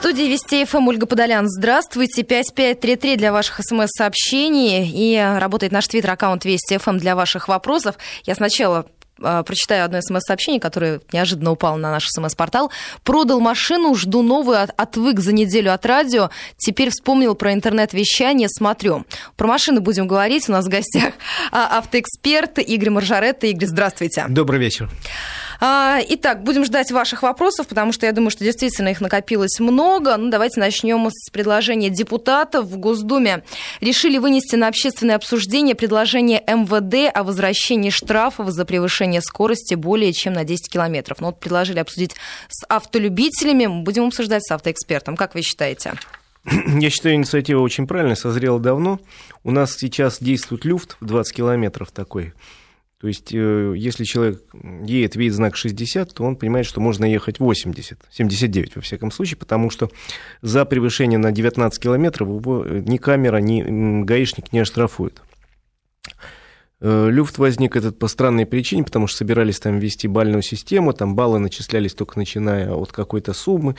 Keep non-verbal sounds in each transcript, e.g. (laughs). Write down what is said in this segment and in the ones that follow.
студии Вести ФМ Ольга Подолян. Здравствуйте. 5533 для ваших смс-сообщений. И работает наш твиттер-аккаунт Вести ФМ для ваших вопросов. Я сначала э, прочитаю одно смс-сообщение, которое неожиданно упало на наш смс-портал. Продал машину, жду новую, от, отвык за неделю от радио. Теперь вспомнил про интернет-вещание, смотрю. Про машины будем говорить. У нас в гостях а, автоэксперт Игорь Маржаретта. Игорь, здравствуйте. Добрый вечер. А, итак, будем ждать ваших вопросов, потому что я думаю, что действительно их накопилось много. Ну, давайте начнем с предложения депутатов в Госдуме. Решили вынести на общественное обсуждение предложение МВД о возвращении штрафов за превышение скорости более чем на 10 километров. Ну, вот предложили обсудить с автолюбителями. Будем обсуждать с автоэкспертом. Как вы считаете? (clears throat) Я считаю, инициатива очень правильная, созрела давно. У нас сейчас действует люфт в 20 километров такой. То есть, э, если человек едет, видит знак 60, то он понимает, что можно ехать 80, 79 во всяком случае, потому что за превышение на 19 километров его ни камера, ни гаишник не оштрафует. Э, люфт возник этот по странной причине, потому что собирались там ввести бальную систему, там баллы начислялись только начиная от какой-то суммы,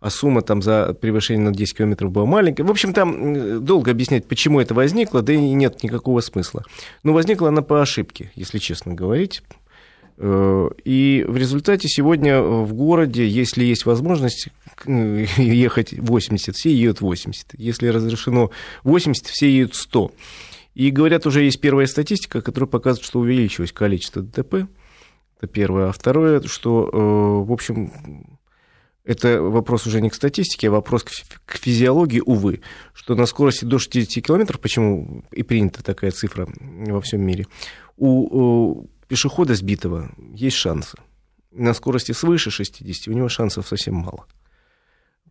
а сумма там за превышение на 10 километров была маленькая. В общем, там долго объяснять, почему это возникло, да и нет никакого смысла. Но возникла она по ошибке, если честно говорить. Э, и в результате сегодня в городе, если есть возможность (laughs) ехать 80, все едут 80. Если разрешено 80, все едут 100. И говорят, уже есть первая статистика, которая показывает, что увеличилось количество ДТП. Это первое. А второе, что, э, в общем, это вопрос уже не к статистике, а вопрос к физиологии, увы, что на скорости до 60 километров, почему и принята такая цифра во всем мире, у пешехода сбитого есть шансы. На скорости свыше 60 у него шансов совсем мало.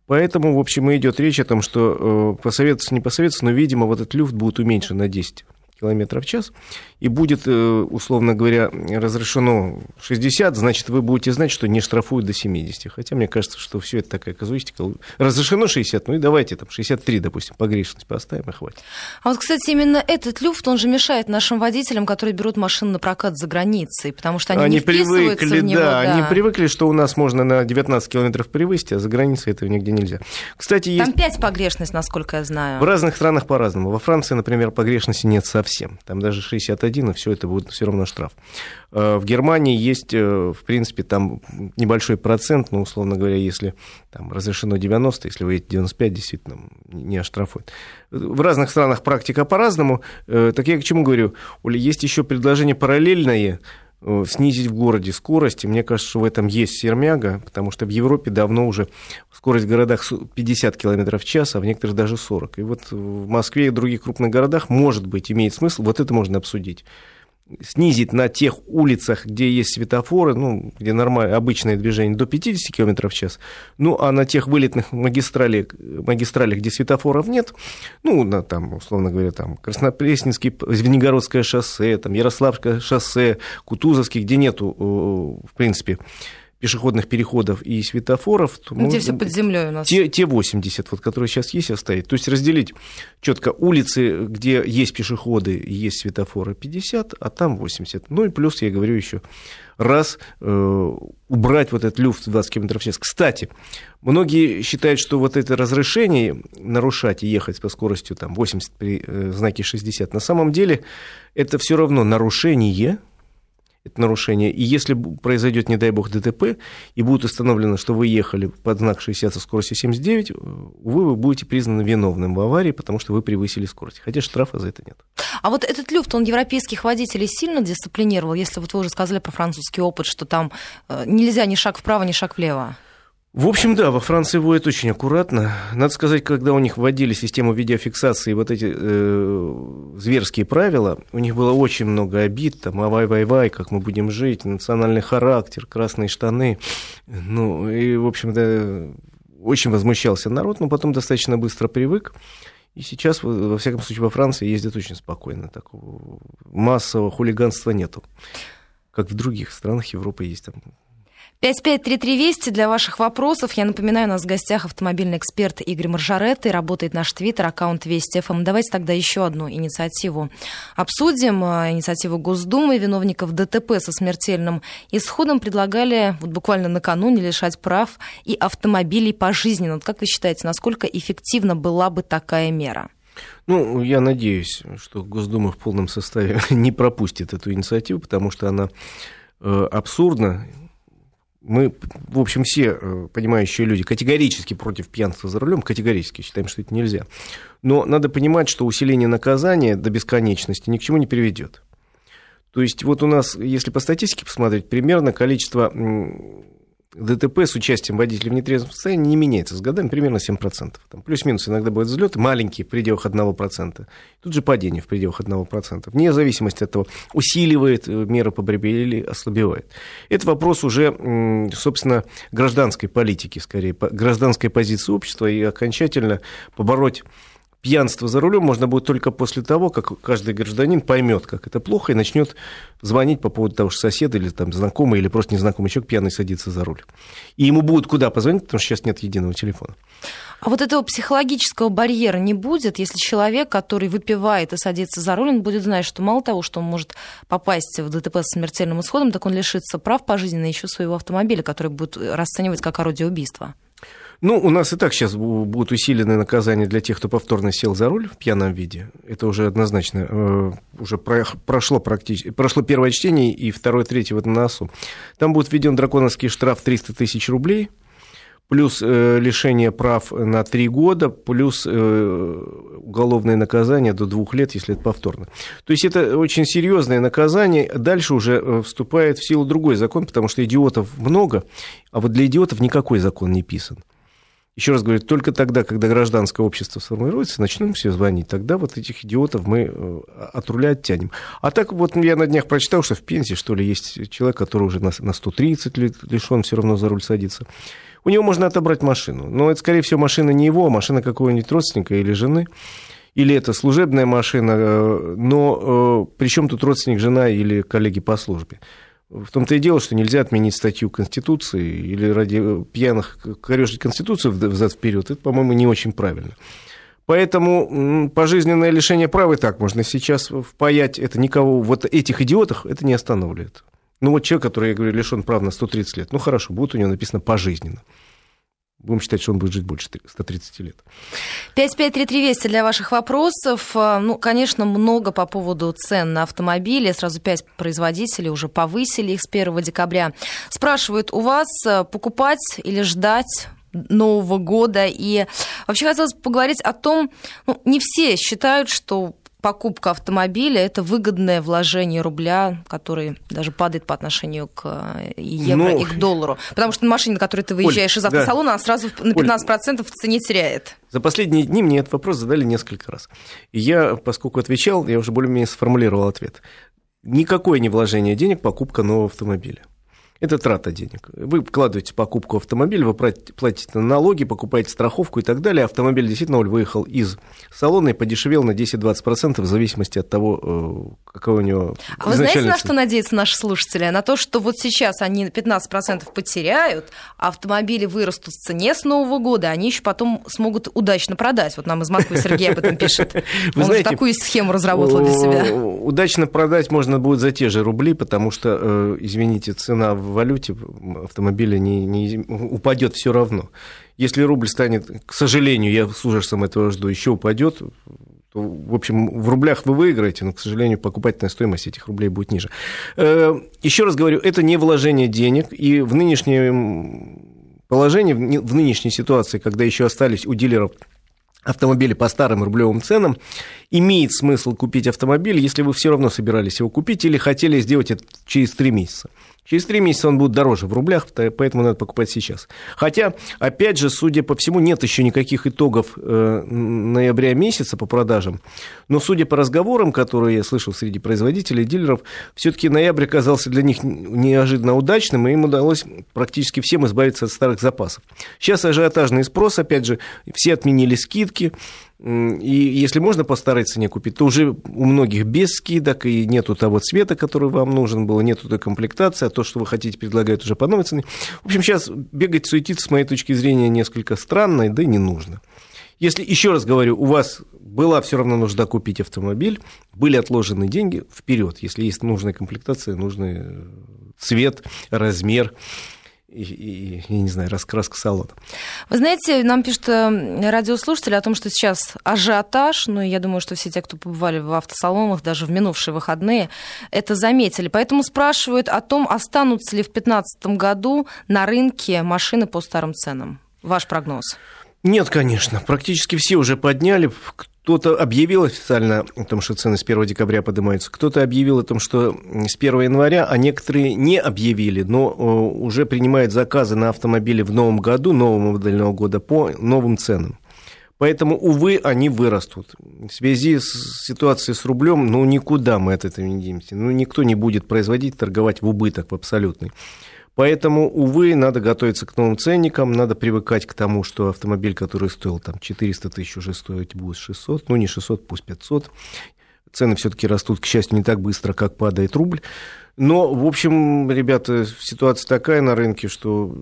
Поэтому, в общем, и идет речь о том, что э, посоветоваться, не посоветоваться, но, видимо, вот этот люфт будет уменьшен на 10 километров в час, и будет, э, условно говоря, разрешено 60, значит, вы будете знать, что не штрафуют до 70. Хотя мне кажется, что все это такая казуистика. Разрешено 60, ну и давайте там 63, допустим, погрешность поставим и хватит. А вот, кстати, именно этот люфт, он же мешает нашим водителям, которые берут машины на прокат за границей, потому что они, они не привыкли, в него. Да, да, они привыкли, что у нас можно на 19 километров превысить, а за границей этого нигде нельзя. Кстати, есть... Там 5 погрешность, насколько я знаю. В разных странах по-разному. Во Франции, например, погрешности нет совсем совсем. Там даже 61, и все это будет все равно штраф. Э, в Германии есть, э, в принципе, там небольшой процент, ну, условно говоря, если там разрешено 90, если вы едете 95, действительно не оштрафуют. В разных странах практика по-разному. Э, так я к чему говорю? Оля, есть еще предложение параллельное, Э, снизить в городе скорость. И мне кажется, что в этом есть сермяга, потому что в Европе давно уже скорость в городах 50 км в час, а в некоторых даже 40. И вот в Москве и других крупных городах, может быть, имеет смысл, вот это можно обсудить снизить на тех улицах, где есть светофоры, ну, где нормальное, обычное движение, до 50 км в час, ну, а на тех вылетных магистралях, магистралях где светофоров нет, ну, на, там, условно говоря, там, Краснопресненский, Звенигородское шоссе, там, Ярославское шоссе, Кутузовский, где нету, в принципе, пешеходных переходов и светофоров, то ну, где все под землей у нас. Те, те 80, вот, которые сейчас есть, оставить. То есть разделить четко улицы, где есть пешеходы и есть светофоры 50, а там 80. Ну и плюс, я говорю еще раз, э, убрать вот этот люфт в 20 км в час. Кстати, многие считают, что вот это разрешение нарушать и ехать по скоростью там, 80 при э, знаке 60, на самом деле это все равно нарушение это нарушение. И если произойдет, не дай бог, ДТП, и будет установлено, что вы ехали под знак 60 со скоростью 79, увы, вы будете признаны виновным в аварии, потому что вы превысили скорость. Хотя штрафа за это нет. А вот этот люфт, он европейских водителей сильно дисциплинировал? Если вот вы уже сказали про французский опыт, что там э, нельзя ни шаг вправо, ни шаг влево. В общем, да, во Франции водят очень аккуратно. Надо сказать, когда у них вводили систему видеофиксации, вот эти э, зверские правила, у них было очень много обид, там, авай-вай-вай, как мы будем жить, национальный характер, красные штаны. Ну, и, в общем-то, очень возмущался народ, но потом достаточно быстро привык. И сейчас, во всяком случае, во Франции ездят очень спокойно. Такого массового хулиганства нету. Как в других странах Европы есть там 553320 для ваших вопросов. Я напоминаю, у нас в гостях автомобильный эксперт Игорь Маржарет и работает наш твиттер, аккаунт Вести ФМ. Давайте тогда еще одну инициативу обсудим. А, инициативу Госдумы виновников ДТП со смертельным исходом предлагали вот буквально накануне лишать прав и автомобилей пожизненно. Вот как вы считаете, насколько эффективна была бы такая мера? Ну, я надеюсь, что Госдума в полном составе (laughs) не пропустит эту инициативу, потому что она э, абсурдна мы, в общем, все э, понимающие люди категорически против пьянства за рулем, категорически считаем, что это нельзя. Но надо понимать, что усиление наказания до бесконечности ни к чему не приведет. То есть вот у нас, если по статистике посмотреть, примерно количество ДТП с участием водителя в нетрезвом состоянии не меняется с годами примерно 7%. Там плюс-минус иногда бывают взлеты маленькие, в пределах 1%. Тут же падение в пределах 1%. Вне зависимости от того, усиливает э, меры по борьбе или ослабевает. Это вопрос уже, собственно, гражданской политики, скорее, гражданской позиции общества, и окончательно побороть пьянство за рулем можно будет только после того, как каждый гражданин поймет, как это плохо, и начнет звонить по поводу того, что сосед или там знакомый, или просто незнакомый человек пьяный садится за руль. И ему будут куда позвонить, потому что сейчас нет единого телефона. А вот этого психологического барьера не будет, если человек, который выпивает и садится за руль, он будет знать, что мало того, что он может попасть в ДТП с смертельным исходом, так он лишится прав пожизненно еще своего автомобиля, который будет расценивать как орудие убийства. Ну, у нас и так сейчас будут усиленные наказания для тех, кто повторно сел за руль в пьяном виде. Это уже однозначно. Э, уже прошло, практически, прошло первое чтение и второе, третье вот на носу. Там будет введен драконовский штраф 300 тысяч рублей, плюс э, лишение прав на три года, плюс э, уголовное наказание до двух лет, если это повторно. То есть это очень серьезное наказание. Дальше уже э, вступает в силу другой закон, потому что идиотов много, а вот для идиотов никакой закон не писан. Еще раз говорю, только тогда, когда гражданское общество сформируется, начнем все звонить, тогда вот этих идиотов мы э, от руля оттянем. А так вот я на днях прочитал, что в Пензе, что ли, есть человек, который уже на, на 130 лет лишен все равно за руль садится. У него можно отобрать машину, но это, скорее всего, машина не его, а машина какого-нибудь родственника или жены или это служебная машина, э, но э, при чем тут родственник, жена или коллеги по службе? В том-то и дело, что нельзя отменить статью Конституции или ради пьяных корежить Конституцию взад-вперед. Это, по-моему, не очень правильно. Поэтому пожизненное лишение права и так можно сейчас впаять. Это никого, вот этих идиотов это не останавливает. Ну вот человек, который, я говорю, лишен прав на 130 лет, ну хорошо, будет у него написано пожизненно. Будем считать, что он будет жить больше 130 лет. 553320 для ваших вопросов. А, ну, конечно, много по поводу цен на автомобили. Сразу пять производителей уже повысили их с 1 декабря. Спрашивают у вас, а, покупать или ждать Нового года. И вообще хотелось поговорить о том, ну, не все считают, что покупка автомобиля – это выгодное вложение рубля, который даже падает по отношению к э, евро ну, и к доллару. Потому что машина, на которой ты выезжаешь Оль, из автосалона, да. она сразу на 15% Оль, в цене теряет. За последние дни мне этот вопрос задали несколько раз. И я, поскольку отвечал, я уже более-менее сформулировал ответ. Никакое не вложение денег покупка нового автомобиля. Это трата денег. Вы вкладываете покупку автомобиля, вы платите налоги, покупаете страховку и так далее. Автомобиль действительно выехал из салона и подешевел на 10-20% в зависимости от того, э, какой у него А вы знаете, на что надеются наши слушатели? На то, что вот сейчас они 15% потеряют, а автомобили вырастут в цене с Нового года, они еще потом смогут удачно продать. Вот нам из Москвы Сергей об этом пишет. Вы Он знаете, такую схему разработал для себя. Удачно продать можно будет за те же рубли, потому что, э, извините, цена в валюте автомобиля не, не упадет все равно. Если рубль станет, к сожалению, я с ужасом этого жду, еще упадет, то, в общем, в рублях вы выиграете, но, к сожалению, покупательная стоимость этих рублей будет ниже. Э, еще раз говорю, это не вложение денег, и в нынешнем положении, в нынешней ситуации, когда еще остались у дилеров автомобили по старым рублевым ценам, имеет смысл купить автомобиль, если вы все равно собирались его купить или хотели сделать это через три месяца. Через три месяца он будет дороже в рублях, поэтому надо покупать сейчас. Хотя, опять же, судя по всему, нет еще никаких итогов э, ноября месяца по продажам. Но судя по разговорам, которые я слышал среди производителей дилеров, все-таки ноябрь оказался для них неожиданно удачным, и им удалось практически всем избавиться от старых запасов. Сейчас ажиотажный спрос, опять же, все отменили скидки, И если можно по старой цене купить, то уже у многих без скидок, и нету того цвета, который вам нужен был, нету той комплектации, а то, что вы хотите, предлагают уже по новой цене. В общем, сейчас бегать, суетиться, с моей точки зрения, несколько странно, да и не нужно. Если, еще раз говорю, у вас была все равно нужда купить автомобиль, были отложены деньги, вперед, если есть нужная комплектация, нужный цвет, размер, и, и, не знаю, раскраска салона. Вы знаете, нам пишут э, радиослушатели о том, что сейчас ажиотаж, ну, я думаю, что все те, кто побывали в автосалонах даже в минувшие выходные, это заметили. Поэтому спрашивают о том, останутся ли в 2015 году на рынке машины по старым ценам. Ваш прогноз? Нет, конечно. Практически все уже подняли. Кто-то объявил официально о том, что цены с 1 декабря поднимаются, кто-то объявил о том, что с 1 января, а некоторые не объявили, но э, уже принимают заказы на автомобили в новом году, нового модельного года, по новым ценам. Поэтому, увы, они вырастут. В связи с ситуацией с рублем, ну, никуда мы от этого не денемся. Ну, никто не будет производить, торговать в убыток в абсолютный. Поэтому, увы, надо готовиться к новым ценникам, надо привыкать к тому, что автомобиль, который стоил там 400 тысяч, уже стоить будет 600, ну не 600, пусть 500. Цены все-таки растут, к счастью, не так быстро, как падает рубль. Но, в общем, ребята, ситуация такая на рынке, что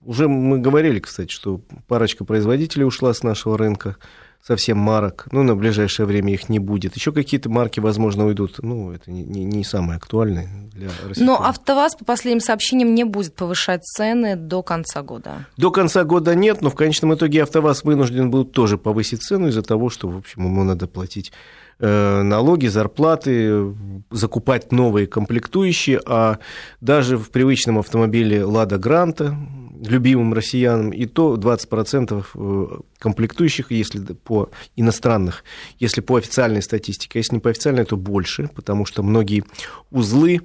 уже мы говорили, кстати, что парочка производителей ушла с нашего рынка совсем марок. Ну, на ближайшее время их не будет. Еще какие-то марки, возможно, уйдут. Ну, это не, не, не самое актуальное для России. Но АвтоВАЗ, по последним сообщениям, не будет повышать цены до конца года. До конца года нет, но в конечном итоге АвтоВАЗ вынужден был тоже повысить цену из-за того, что, в общем, ему надо платить э, налоги, зарплаты, закупать новые комплектующие, а даже в привычном автомобиле «Лада Гранта», любимым россиянам, и то 20% э, комплектующих, если по иностранных, если по официальной статистике, а если не по официальной, то больше, потому что многие узлы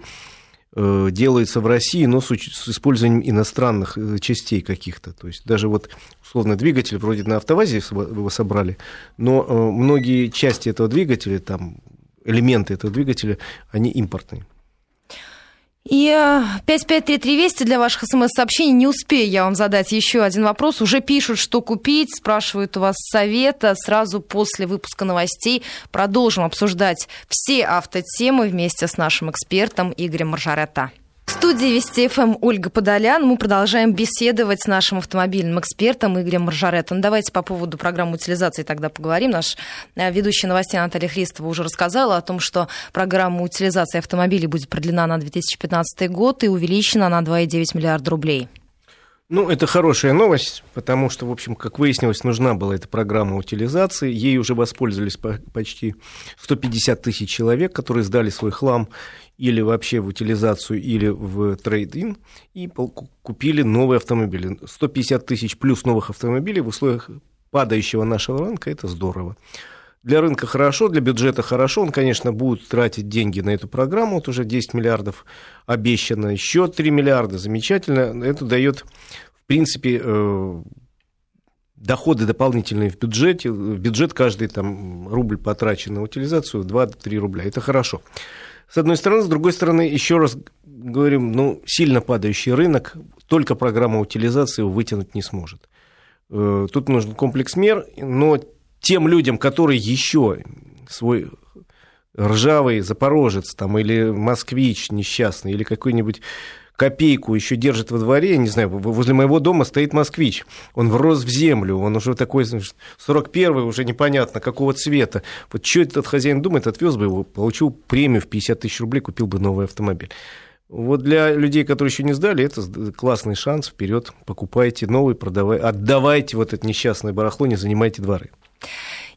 э, делаются в России, но с, использованием иностранных э, частей каких-то. То есть даже вот условно двигатель вроде на автовазе его собрали, но многие части этого двигателя, там элементы этого двигателя, они импортные. И 553320 для ваших смс-сообщений. Не успею я вам задать еще один вопрос. Уже пишут, что купить, спрашивают у вас совета. Сразу после выпуска новостей продолжим обсуждать все автотемы вместе с нашим экспертом Игорем Маржаретта. В студии Вести ФМ Ольга Подолян. Мы продолжаем беседовать с нашим автомобильным экспертом Игорем Маржаретом. Ну, давайте по поводу программы утилизации тогда поговорим. Наш э, ведущий новостей Наталья Христова уже рассказала о том, что программа утилизации автомобилей будет продлена на 2015 год и увеличена на 2,9 миллиарда рублей. Ну, это хорошая новость, потому что, в общем, как выяснилось, нужна была эта программа утилизации. Ей уже воспользовались почти 150 тысяч человек, которые сдали свой хлам или вообще в утилизацию, или в трейд-ин, и купили новые автомобили. 150 тысяч плюс новых автомобилей в условиях падающего нашего рынка – это здорово. Для рынка хорошо, для бюджета хорошо. Он, конечно, будет тратить деньги на эту программу. Вот уже 10 миллиардов обещано, еще 3 миллиарда. Замечательно. Это дает, в принципе, э, доходы дополнительные в бюджете. В бюджет каждый там, рубль потрачен на утилизацию 2-3 рубля. Это хорошо с одной стороны. С другой стороны, еще раз говорим, ну, сильно падающий рынок, только программа утилизации его вытянуть не сможет. Э, тут нужен комплекс мер, но тем людям, которые еще свой ржавый запорожец там, или москвич несчастный, или какой-нибудь копейку еще держит во дворе, я не знаю, возле моего дома стоит москвич, он врос в землю, он уже такой, 41-й, уже непонятно какого цвета. Вот что этот хозяин думает, отвез бы его, получил премию в 50 тысяч рублей, купил бы новый автомобиль. Вот для людей, которые еще не сдали, это классный шанс. Вперед, покупайте новый, продавайте, отдавайте вот это несчастное барахло, не занимайте дворы.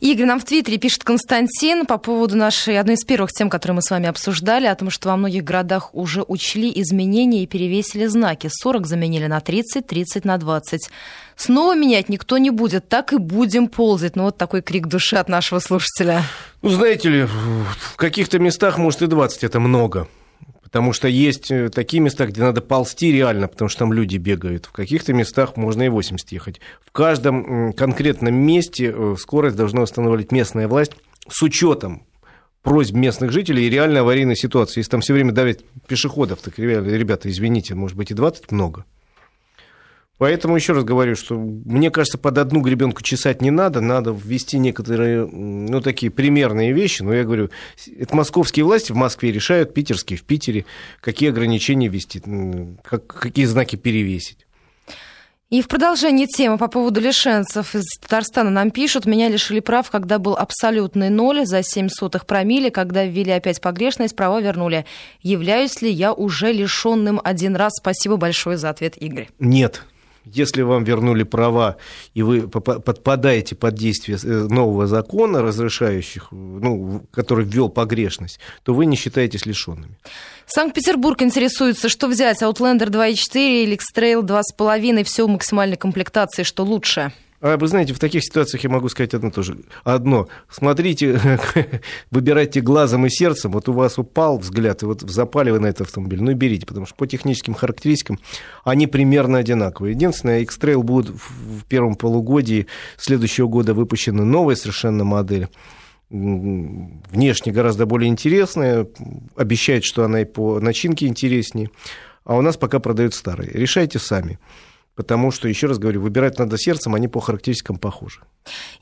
Игорь нам в Твиттере пишет Константин по поводу нашей одной из первых тем, которые мы с вами обсуждали, о том, что во многих городах уже учли изменения и перевесили знаки. 40 заменили на 30, 30 на 20. Снова менять никто не будет, так и будем ползать. Ну вот такой крик души от нашего слушателя. Ну, знаете ли, в каких-то местах, может, и 20 это много. Потому что есть э, такие места, где надо ползти реально, потому что там люди бегают. В каких-то местах можно и 80 ехать. В каждом конкретном месте э, скорость должна устанавливать местная власть с учетом просьб местных жителей и реальной аварийной ситуации. Если там все время давят пешеходов, так, ребята, извините, может быть, и 20 много. Поэтому еще раз говорю, что мне кажется, под одну гребенку чесать не надо, надо ввести некоторые, ну, такие примерные вещи. Но я говорю, это московские власти в Москве решают, питерские в Питере, какие ограничения ввести, как, какие знаки перевесить. И в продолжении темы по поводу лишенцев из Татарстана нам пишут, меня лишили прав, когда был абсолютный ноль за 7 сотых промили, когда ввели опять погрешность, права вернули. Являюсь ли я уже лишенным один раз? Спасибо большое за ответ, Игорь. Нет, если вам вернули права, и вы подпадаете под действие э, нового закона, разрешающих, ну, который ввел погрешность, то вы не считаетесь лишенными. Санкт-Петербург интересуется, что взять, Outlander 2.4 или X-Trail 2.5, все в максимальной комплектации, что лучше? А вы знаете, в таких ситуациях я могу сказать одно тоже. Одно. Смотрите, (laughs) выбирайте глазом и сердцем. Вот у вас упал взгляд, и вот запали вы на этот автомобиль. Ну и берите, потому что по техническим характеристикам они примерно одинаковые. Единственное, X-Trail будет в первом полугодии следующего года выпущена новая совершенно модель внешне гораздо более интересная, обещает, что она и по начинке интереснее, а у нас пока продают старые. Решайте сами. Потому что, еще раз говорю, выбирать надо сердцем, они по характеристикам похожи.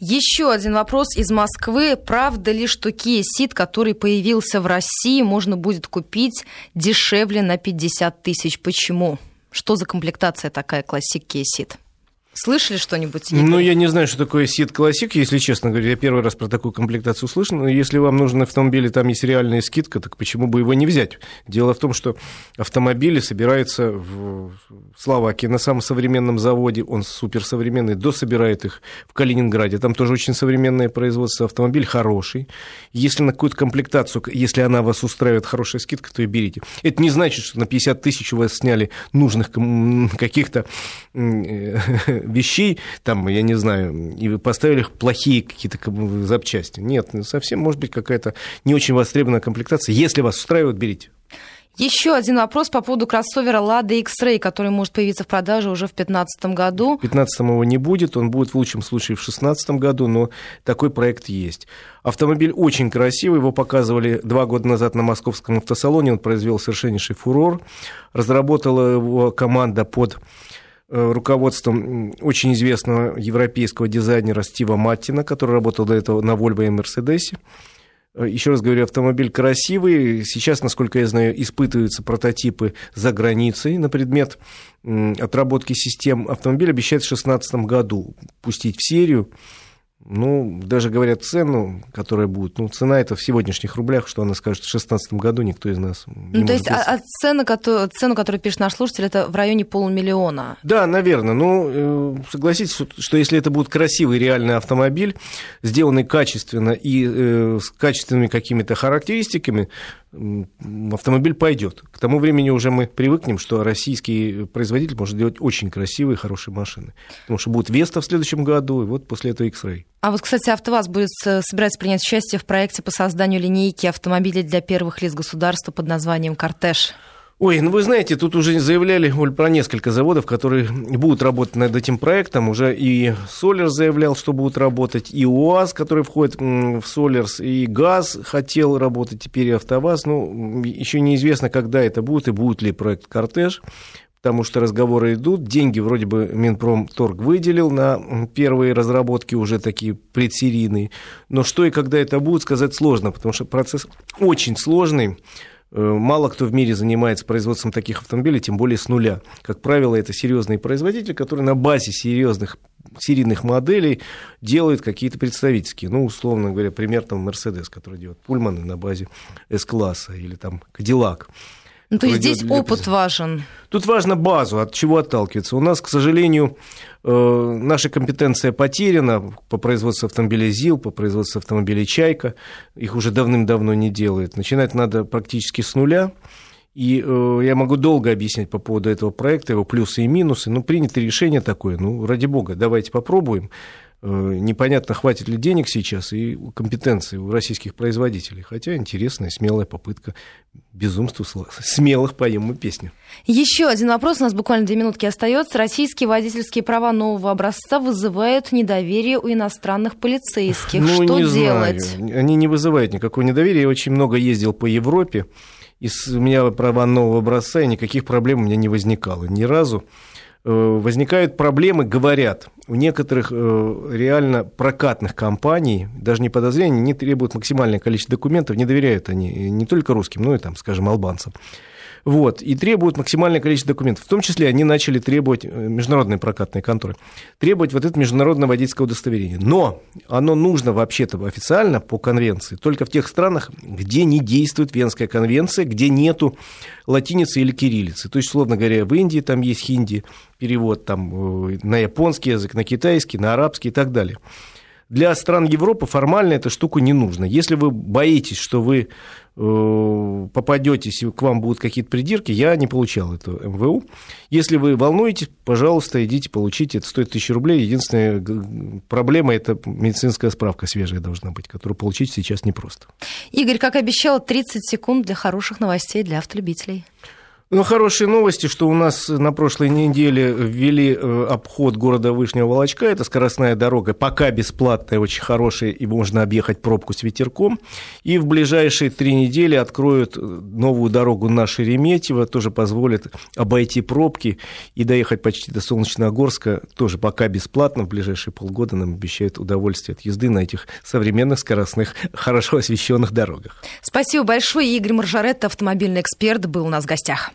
Еще один вопрос из Москвы. Правда ли, что Kia Ceed, который появился в России, можно будет купить дешевле на 50 тысяч? Почему? Что за комплектация такая классик Kia Ceed? Слышали что-нибудь? Ну, я не знаю, что такое Сид Классик, если честно говоря. Я первый раз про такую комплектацию слышал. Но если вам нужен автомобиль, и там есть реальная скидка, так почему бы его не взять? Дело в том, что автомобили собираются в Словакии на самом современном заводе. Он суперсовременный. Дособирает их в Калининграде. Там тоже очень современное производство. Автомобиль хороший. Если на какую-то комплектацию, если она вас устраивает, хорошая скидка, то и берите. Это не значит, что на 50 тысяч у вас сняли нужных каких-то вещей, там, я не знаю, и поставили плохие какие-то запчасти. Нет, совсем может быть какая-то не очень востребованная комплектация. Если вас устраивает, берите. Еще один вопрос по поводу кроссовера Lada X-Ray, который может появиться в продаже уже в 2015 году. В 2015 его не будет, он будет в лучшем случае в 2016 году, но такой проект есть. Автомобиль очень красивый, его показывали два года назад на московском автосалоне, он произвел совершеннейший фурор. Разработала его команда под руководством очень известного европейского дизайнера Стива Маттина, который работал до этого на Volvo и Mercedes. Э, Еще раз говорю, автомобиль красивый. Сейчас, насколько я знаю, испытываются прототипы за границей на предмет отработки систем. Автомобиль обещает в 2016 году пустить в серию. Ну, даже говорят цену, которая будет. Ну, цена это в сегодняшних рублях, что она скажет в 2016 году, никто из нас не Ну, то есть а, а цена, которую, цену, которую пишет наш слушатель, это в районе полумиллиона? Да, наверное. Ну, э, согласитесь, что если это будет красивый реальный автомобиль, сделанный качественно и э, с качественными какими-то характеристиками, автомобиль пойдет. К тому времени уже мы привыкнем, что российский производитель может делать очень красивые, хорошие машины. Потому что будет Веста в следующем году, и вот после этого X-Ray. А вот, кстати, АвтоВАЗ будет собираться принять участие в проекте по созданию линейки автомобилей для первых лиц государства под названием «Кортеж». Ой, ну вы знаете, тут уже заявляли Оль, про несколько заводов, которые будут работать над этим проектом. Уже и Солерс заявлял, что будут работать, и УАЗ, который входит в Солерс, и ГАЗ хотел работать, теперь и АвтоВАЗ. Ну, еще неизвестно, когда это будет, и будет ли проект «Кортеж» потому что разговоры идут, деньги вроде бы Минпромторг выделил на первые разработки уже такие предсерийные, но что и когда это будет, сказать сложно, потому что процесс очень сложный, Э, мало кто в мире занимается производством таких автомобилей, тем более с нуля. Как правило, это серьезные производители, которые на базе серьезных серийных моделей делают какие-то представительские. Ну, условно говоря, пример там Mercedes, который делает Пульманы на базе S-класса или там Cadillac. Ну, то есть здесь опыт важен. Тут важно базу, от чего отталкиваться. У нас, к сожалению, э, наша компетенция потеряна по производству автомобилей ЗИЛ, по производству автомобилей «Чайка». Их уже давным-давно не делают. Начинать надо практически с нуля. И э, я могу долго объяснять по поводу этого проекта, его плюсы и минусы. Но принято решение такое. Ну, ради бога, давайте попробуем. Э, непонятно, хватит ли денег сейчас и компетенции у российских производителей. Хотя интересная, смелая попытка безумству смелых поем мы песню. Еще один вопрос, у нас буквально две минутки остается. Российские водительские права нового образца вызывают недоверие у иностранных полицейских. Ну, Что не делать? Знаю. Они не вызывают никакого недоверия. Я очень много ездил по Европе. И у меня права нового образца, и никаких проблем у меня не возникало ни разу. Возникают проблемы, говорят, у некоторых реально прокатных компаний, даже не подозрения, не требуют максимальное количество документов, не доверяют они не только русским, но и, там, скажем, албанцам. Вот, и требуют максимальное количество документов. В том числе они начали требовать, э, международные прокатные конторы, требовать вот это международное водительское удостоверение. Но оно нужно вообще-то официально по конвенции только в тех странах, где не действует Венская конвенция, где нету латиницы или кириллицы. То есть, условно говоря, в Индии там есть хинди, перевод там э, на японский язык, на китайский, на арабский и так далее. Для стран Европы формально эта штука не нужна. Если вы боитесь, что вы э, попадетесь, к вам будут какие-то придирки, я не получал это МВУ. Если вы волнуетесь, пожалуйста, идите, получите. Это стоит тысячу рублей. Единственная проблема – это медицинская справка свежая должна быть, которую получить сейчас непросто. Игорь, как обещал, 30 секунд для хороших новостей для автолюбителей. Ну, хорошие новости, что у нас на прошлой неделе ввели э, обход города Вышнего Волочка. Это скоростная дорога, пока бесплатная, очень хорошая, и можно объехать пробку с ветерком. И в ближайшие три недели откроют э, новую дорогу на Шереметьево, тоже позволит обойти пробки и доехать почти до Солнечногорска, тоже пока бесплатно. В ближайшие полгода нам обещают удовольствие от езды на этих современных скоростных, хорошо освещенных дорогах. Спасибо большое. Игорь Маржарет, автомобильный эксперт, был у нас в гостях.